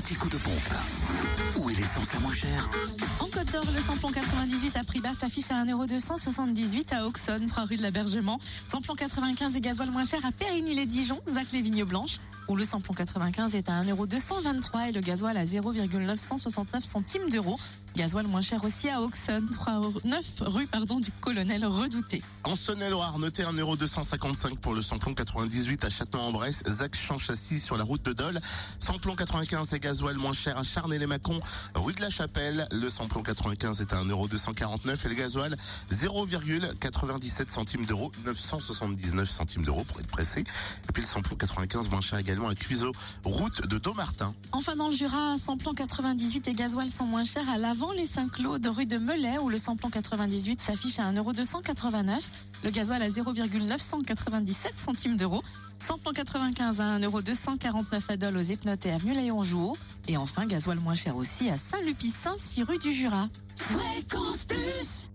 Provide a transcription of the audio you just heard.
anti-coup de pompe. Où est l'essence la moins chère En Côte d'Or, le samplon 98 à prix bas s'affiche à 1,278€ à Auxonne, 3 rue de l'Abergement. Samplon 95 et gasoil moins cher à Périgny-les-Dijon, Zac les Vignes Blanches, où le samplon 95 est à 1,223€ et le gasoil à 0,969 centimes d'euros. Gasoil moins cher aussi à Auxonne, 3 9 rue pardon, du Colonel Redouté. En Saône-et-Loire, notez 1,255€ pour le samplon 98 à Châtenois-en-Bresse, Zac Champ-Châssis sur la route de Dole. Samplon 95 et gasoil moins cher à Charnay-les-Macons, rue de la Chapelle. Le samplon 95 est à 1,249€ et le gasoil 0,97 centimes d'euros, 979 centimes d'euros pour être pressé. Et puis le samplon 95 moins cher également à Cuiseau, route de Domartin. Enfin dans le Jura, samplon 98 et gasoil sont moins chers à l'avant les Saint-Claude, rue de Melay, où le samplon 98 s'affiche à 1,289€, le gasoil à 0,997 centimes d'euros, samplon 95 à 1,249€ à Dole aux Epnotes et avenue Léon Jouot, et enfin gasoil moins cher aussi à Saint-Lupicin, 6 rue du Jura. Fréquence Plus